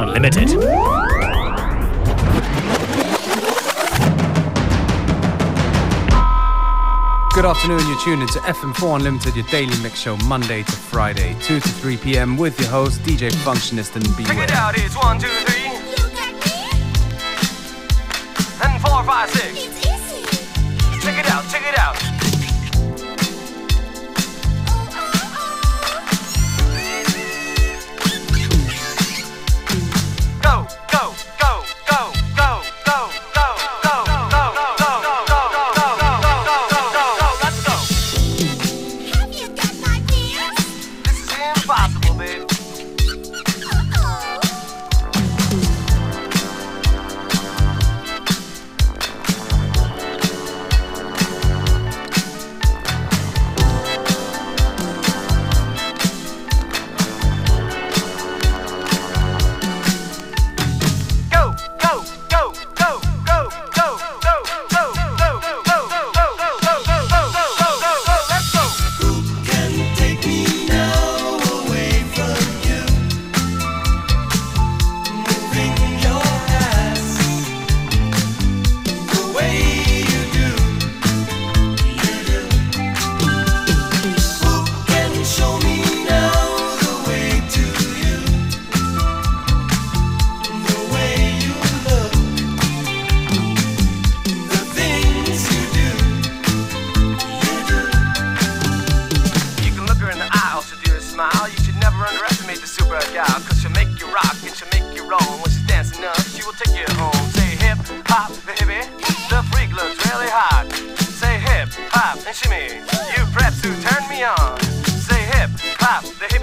Unlimited. Good afternoon, you're tuned into FM4 Unlimited, your daily mix show, Monday to Friday, 2 to 3 p.m., with your host, DJ Functionist and Beware. Check it out, it's 1, 2, 3. And 4, 5, 6. Smile. You should never underestimate the super gal, cause she'll make you rock and she'll make you roll. When she's dancing up, she will take you home. Say hip, hop, baby. The freak looks really hot. Say hip, hop, and shimmy. You preps who turn me on. Say hip, hop, the hippie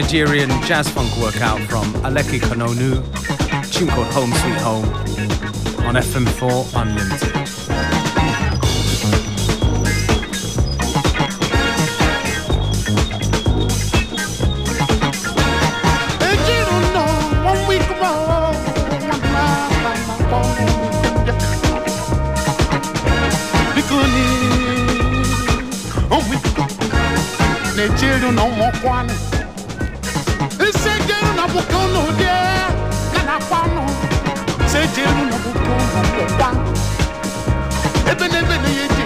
Nigerian jazz funk workout from Aleke Kanonu, tune called Home Sweet Home on FM4 Unlimited. No more one. Ebene ebene yeji.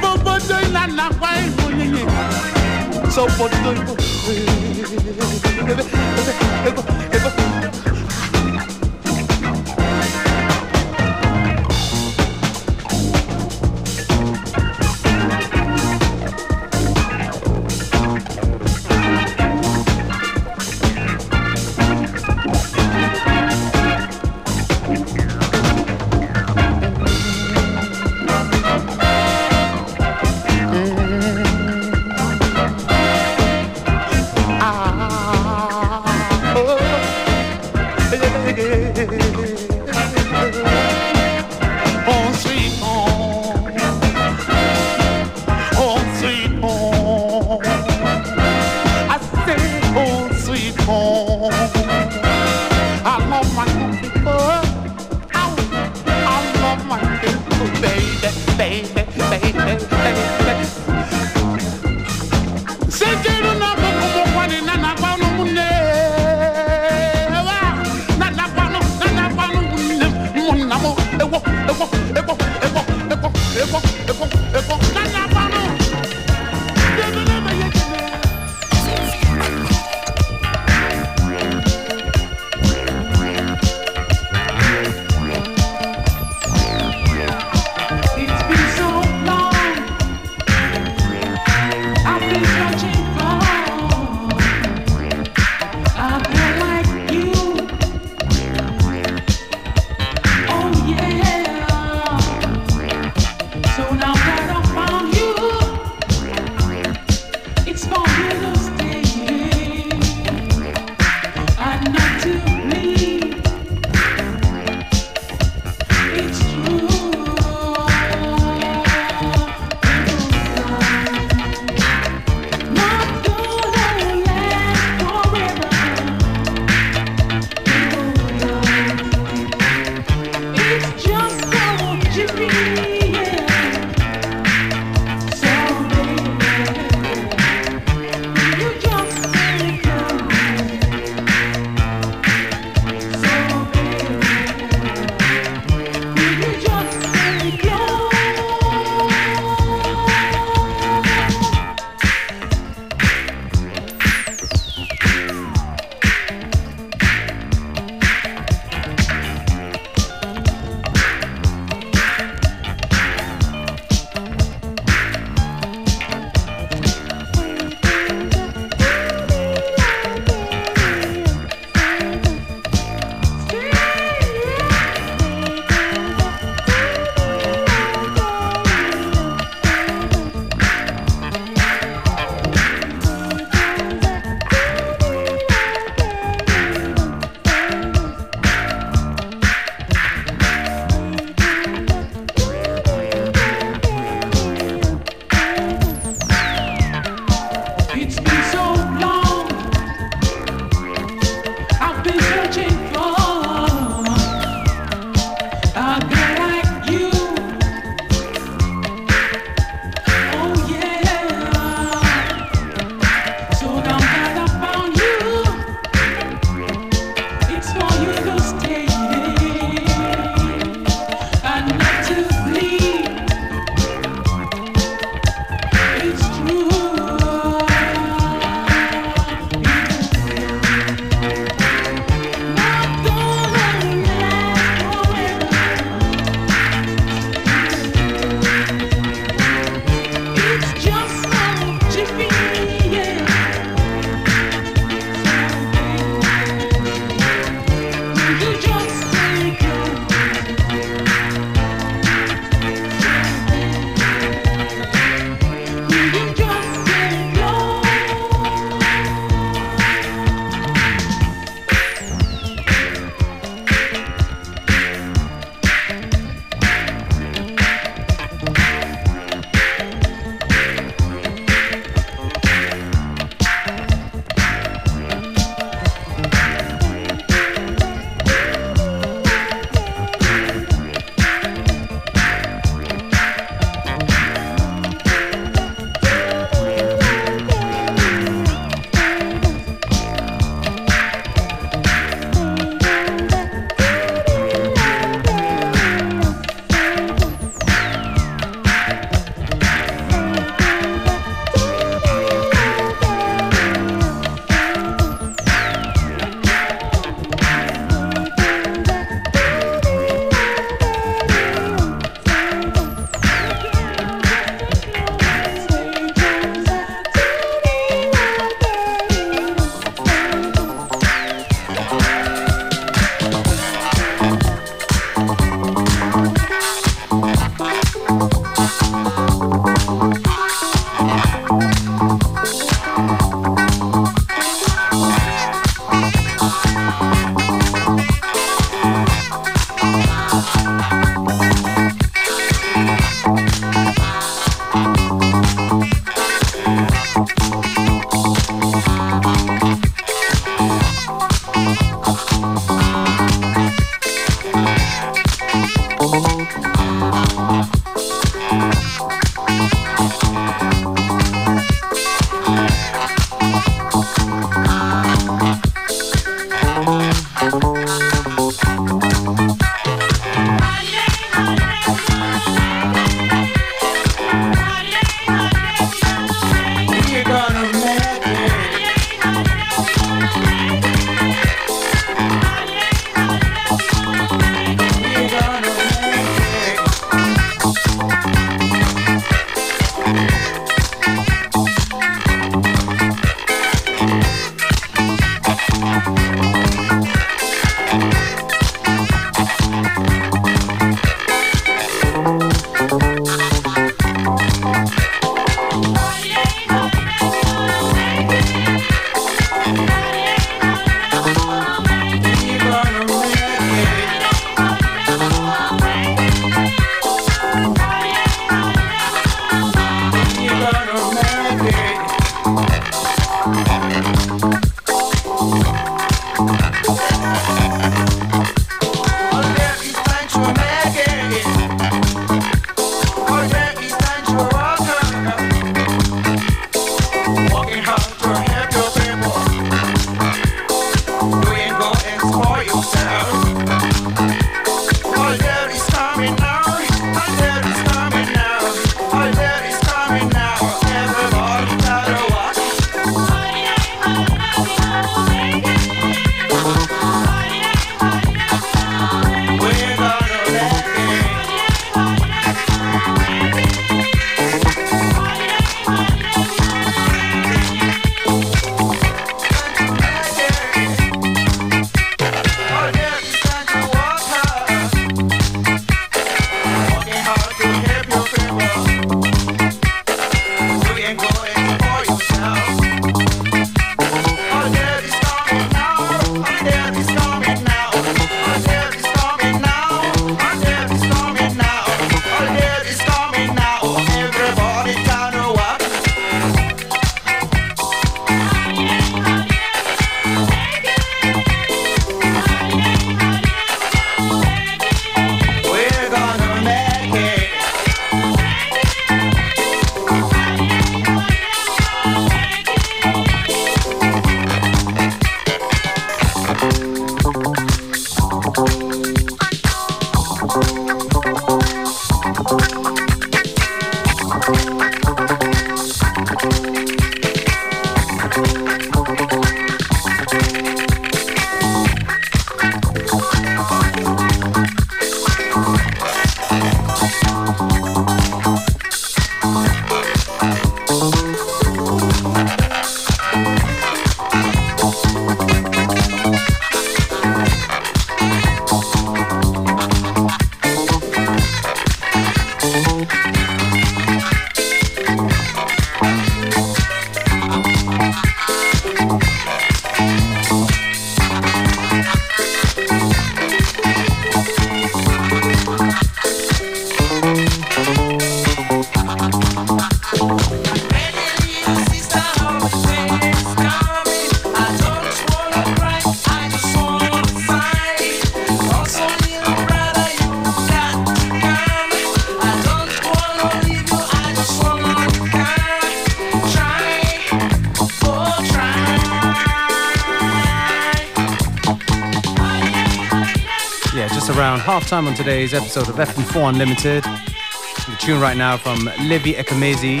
Time on today's episode of FM4 Unlimited. The tune right now from Livy Ekemezie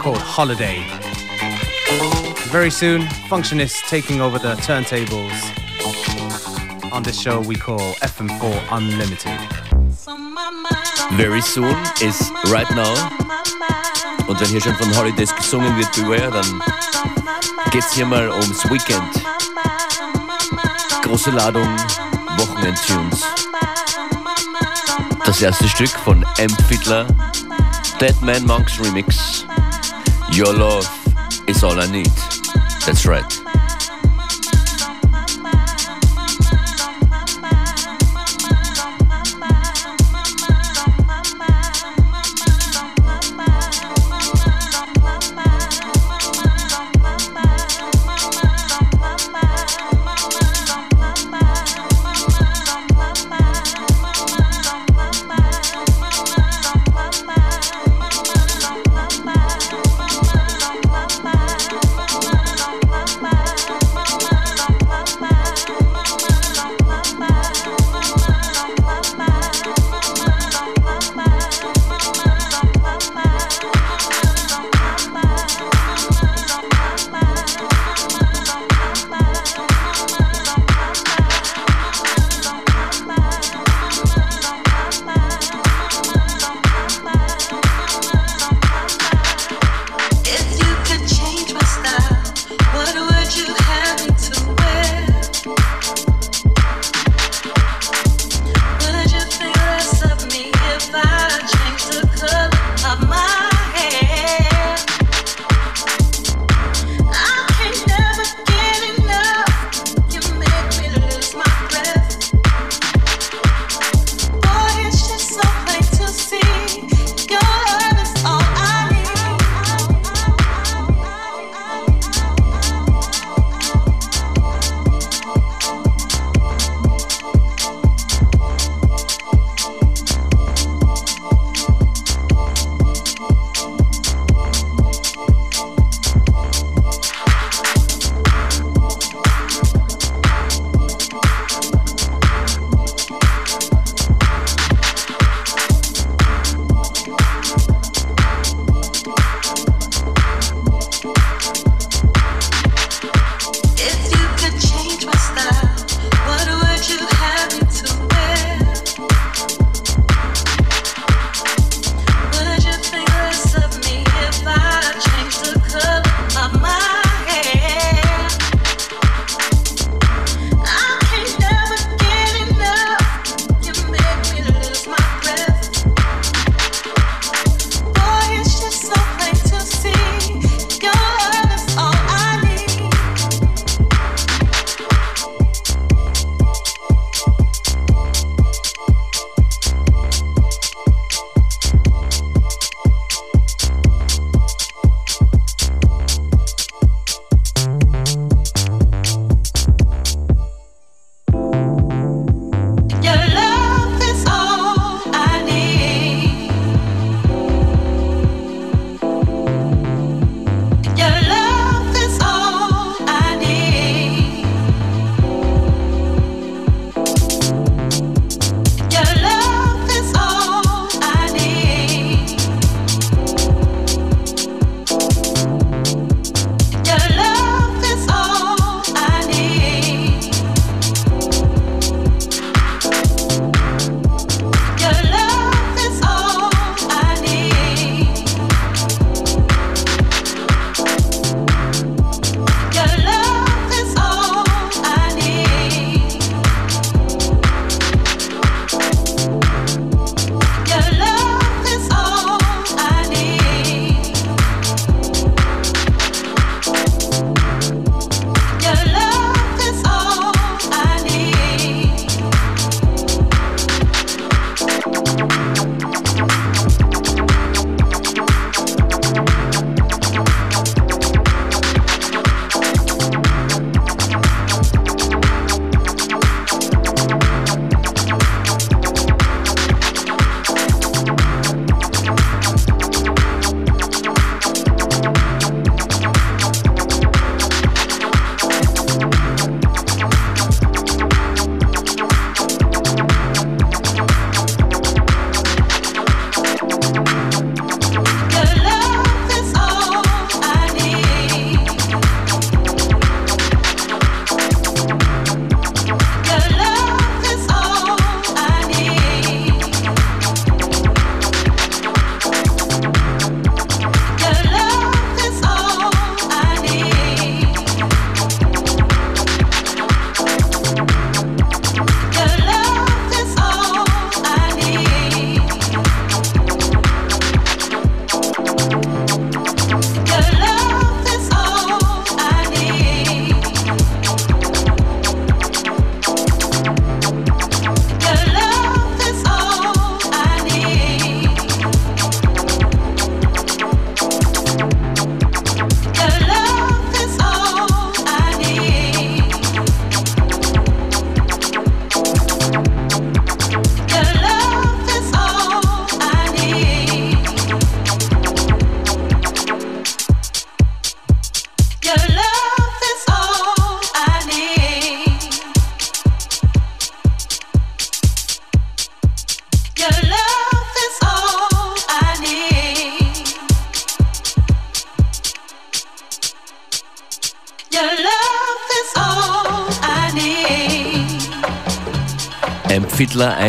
called Holiday. Very soon, Functionist taking over the turntables on this show we call FM4 Unlimited. Very soon is right now. Und wenn hier schon von Holidays gesungen wird, beware, dann geht's hier mal ums Weekend. Große Ladung Wochenend-Tunes. Das erste Stück von M. Fiddler, Dead Man Monks Remix. Your love is all I need. That's right.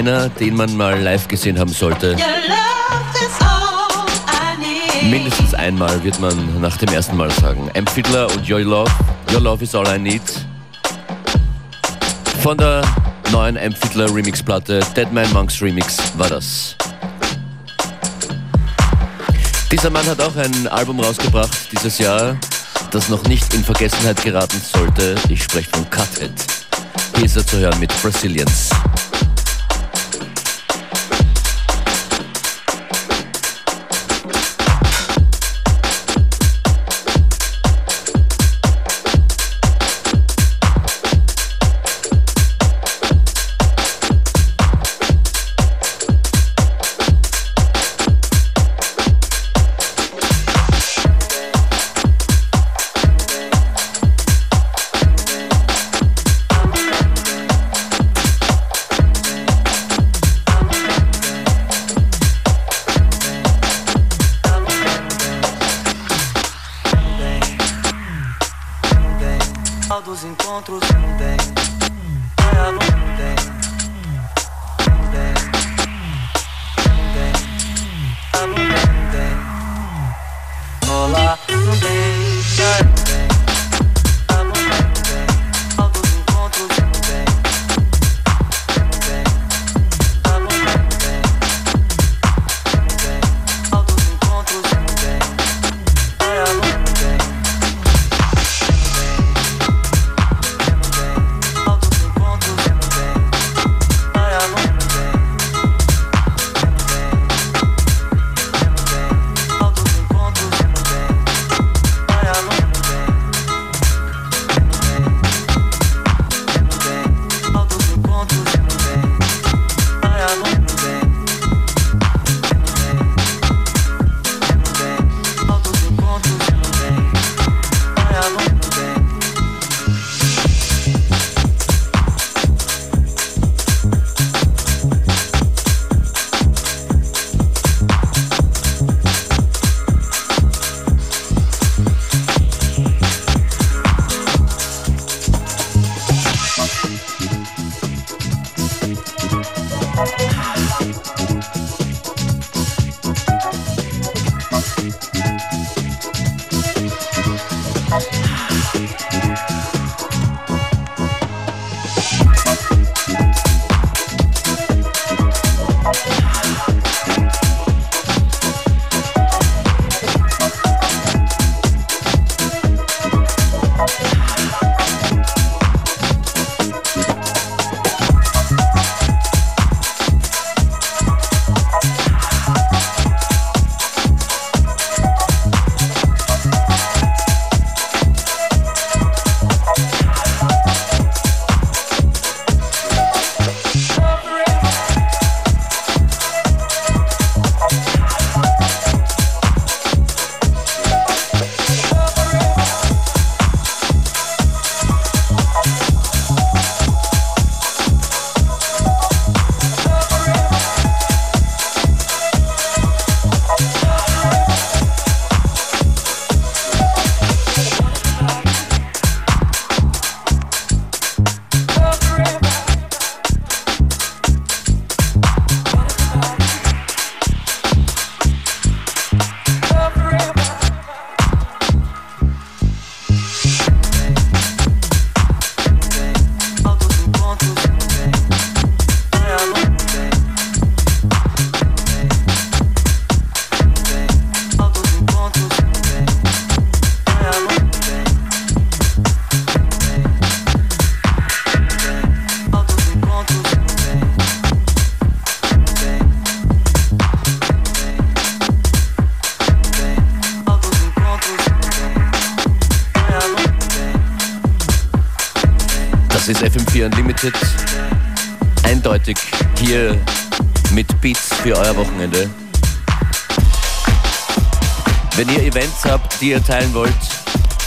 Einer, den man mal live gesehen haben sollte. Mindestens einmal wird man nach dem ersten Mal sagen. M. Fiddler und Your Love, Your Love is all I need. Von der neuen M. Fiddler Remix-Platte, Dead Man Monks Remix war das. Dieser Mann hat auch ein Album rausgebracht dieses Jahr, das noch nicht in Vergessenheit geraten sollte. Ich spreche von Cuthead. Hier ist er zu hören mit Brazilians. Die ihr teilen wollt,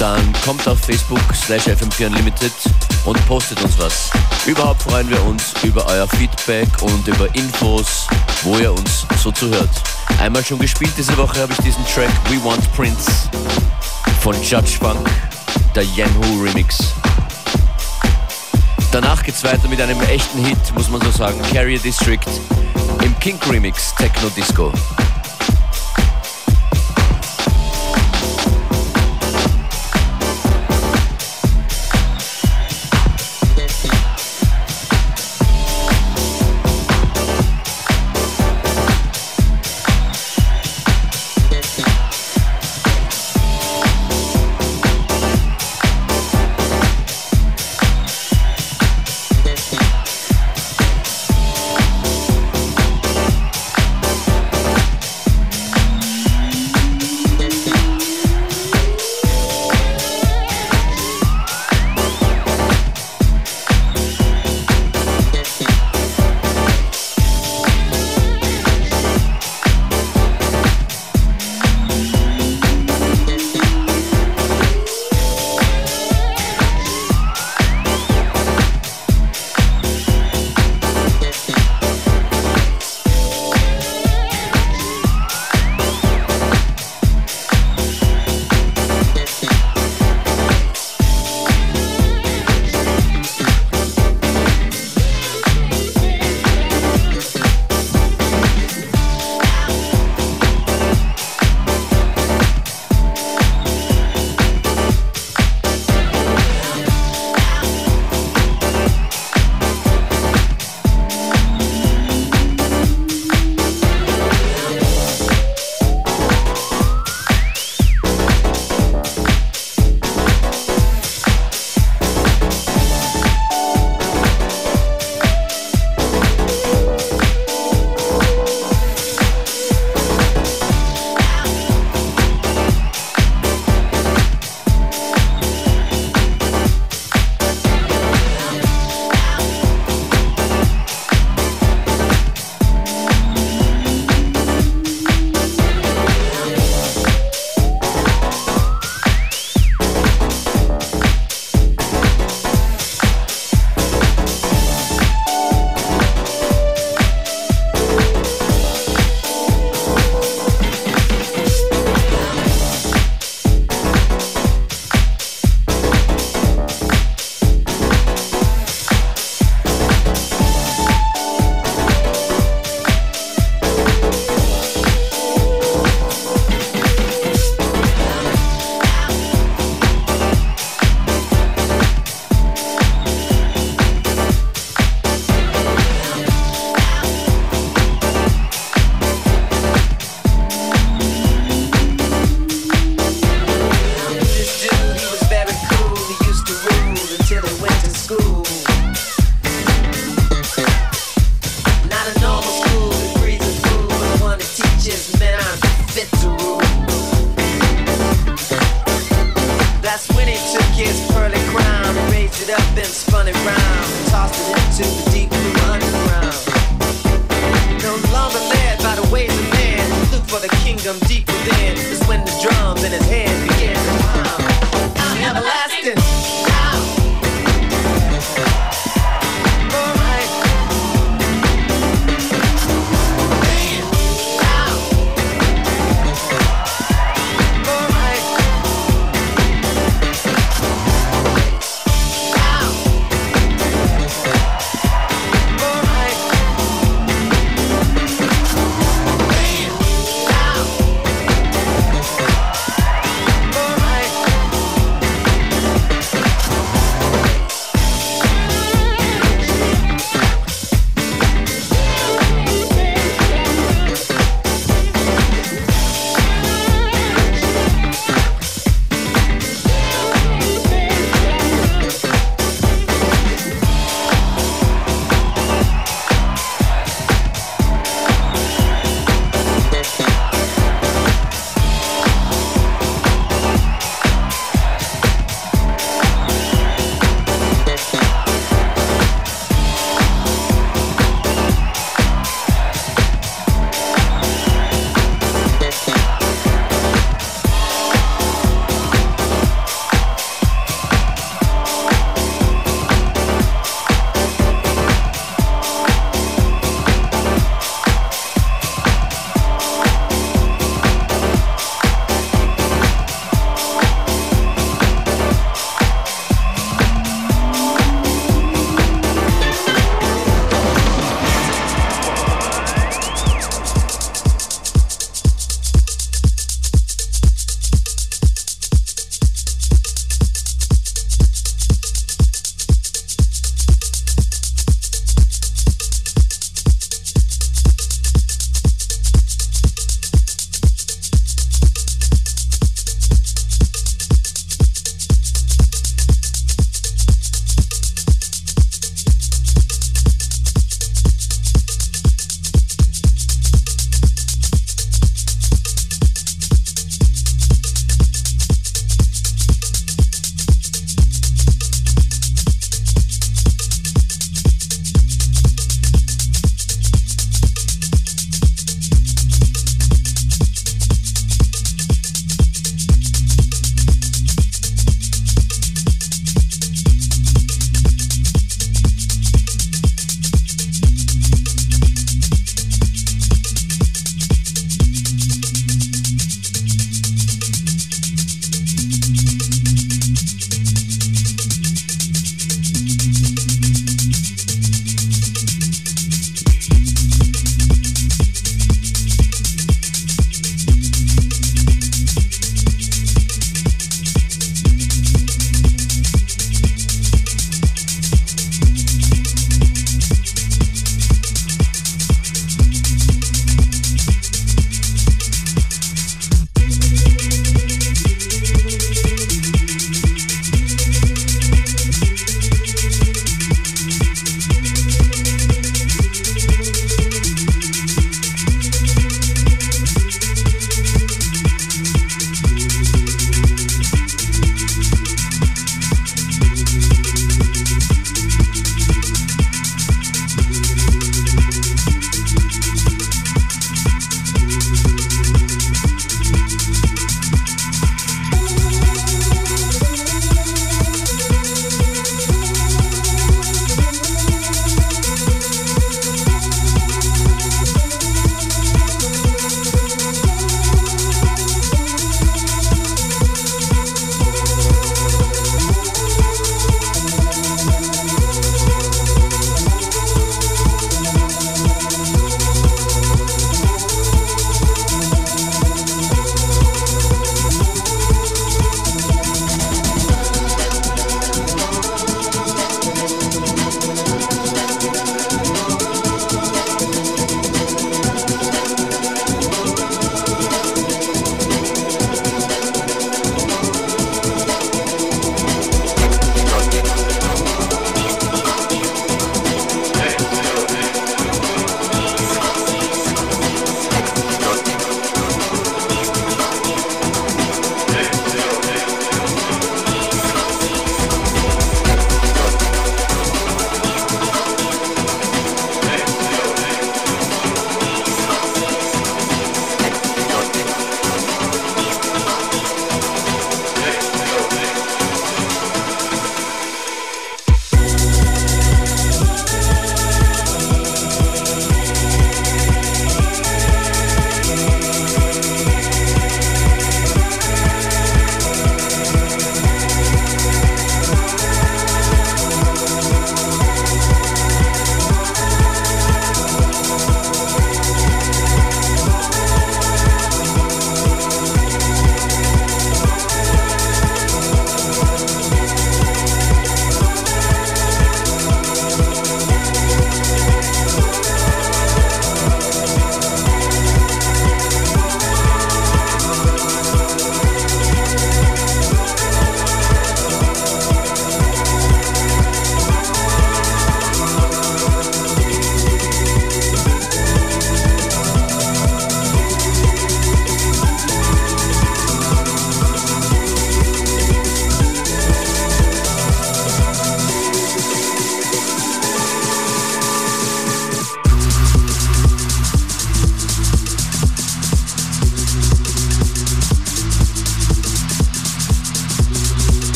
dann kommt auf Facebook slash FM4 Unlimited und postet uns was. Überhaupt freuen wir uns über euer Feedback und über Infos, wo ihr uns so zuhört. Einmal schon gespielt diese Woche habe ich diesen Track We Want Prince von Judge Funk, der Yanhu Remix. Danach geht's weiter mit einem echten Hit, muss man so sagen. Carrier District im Kink Remix Techno Disco.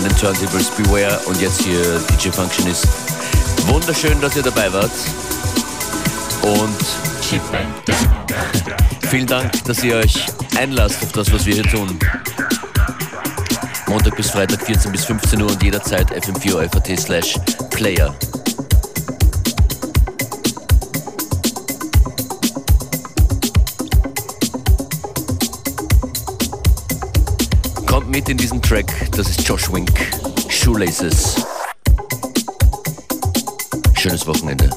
An den Turntables Beware und jetzt hier DJ Functionist. Wunderschön, dass ihr dabei wart. Und vielen Dank, dass ihr euch einlasst auf das, was wir hier tun. Montag bis Freitag 14 bis 15 Uhr und jederzeit fm4 slash player. Mit in diesen Track, das ist Josh Wink, Shoelaces. Schönes Wochenende.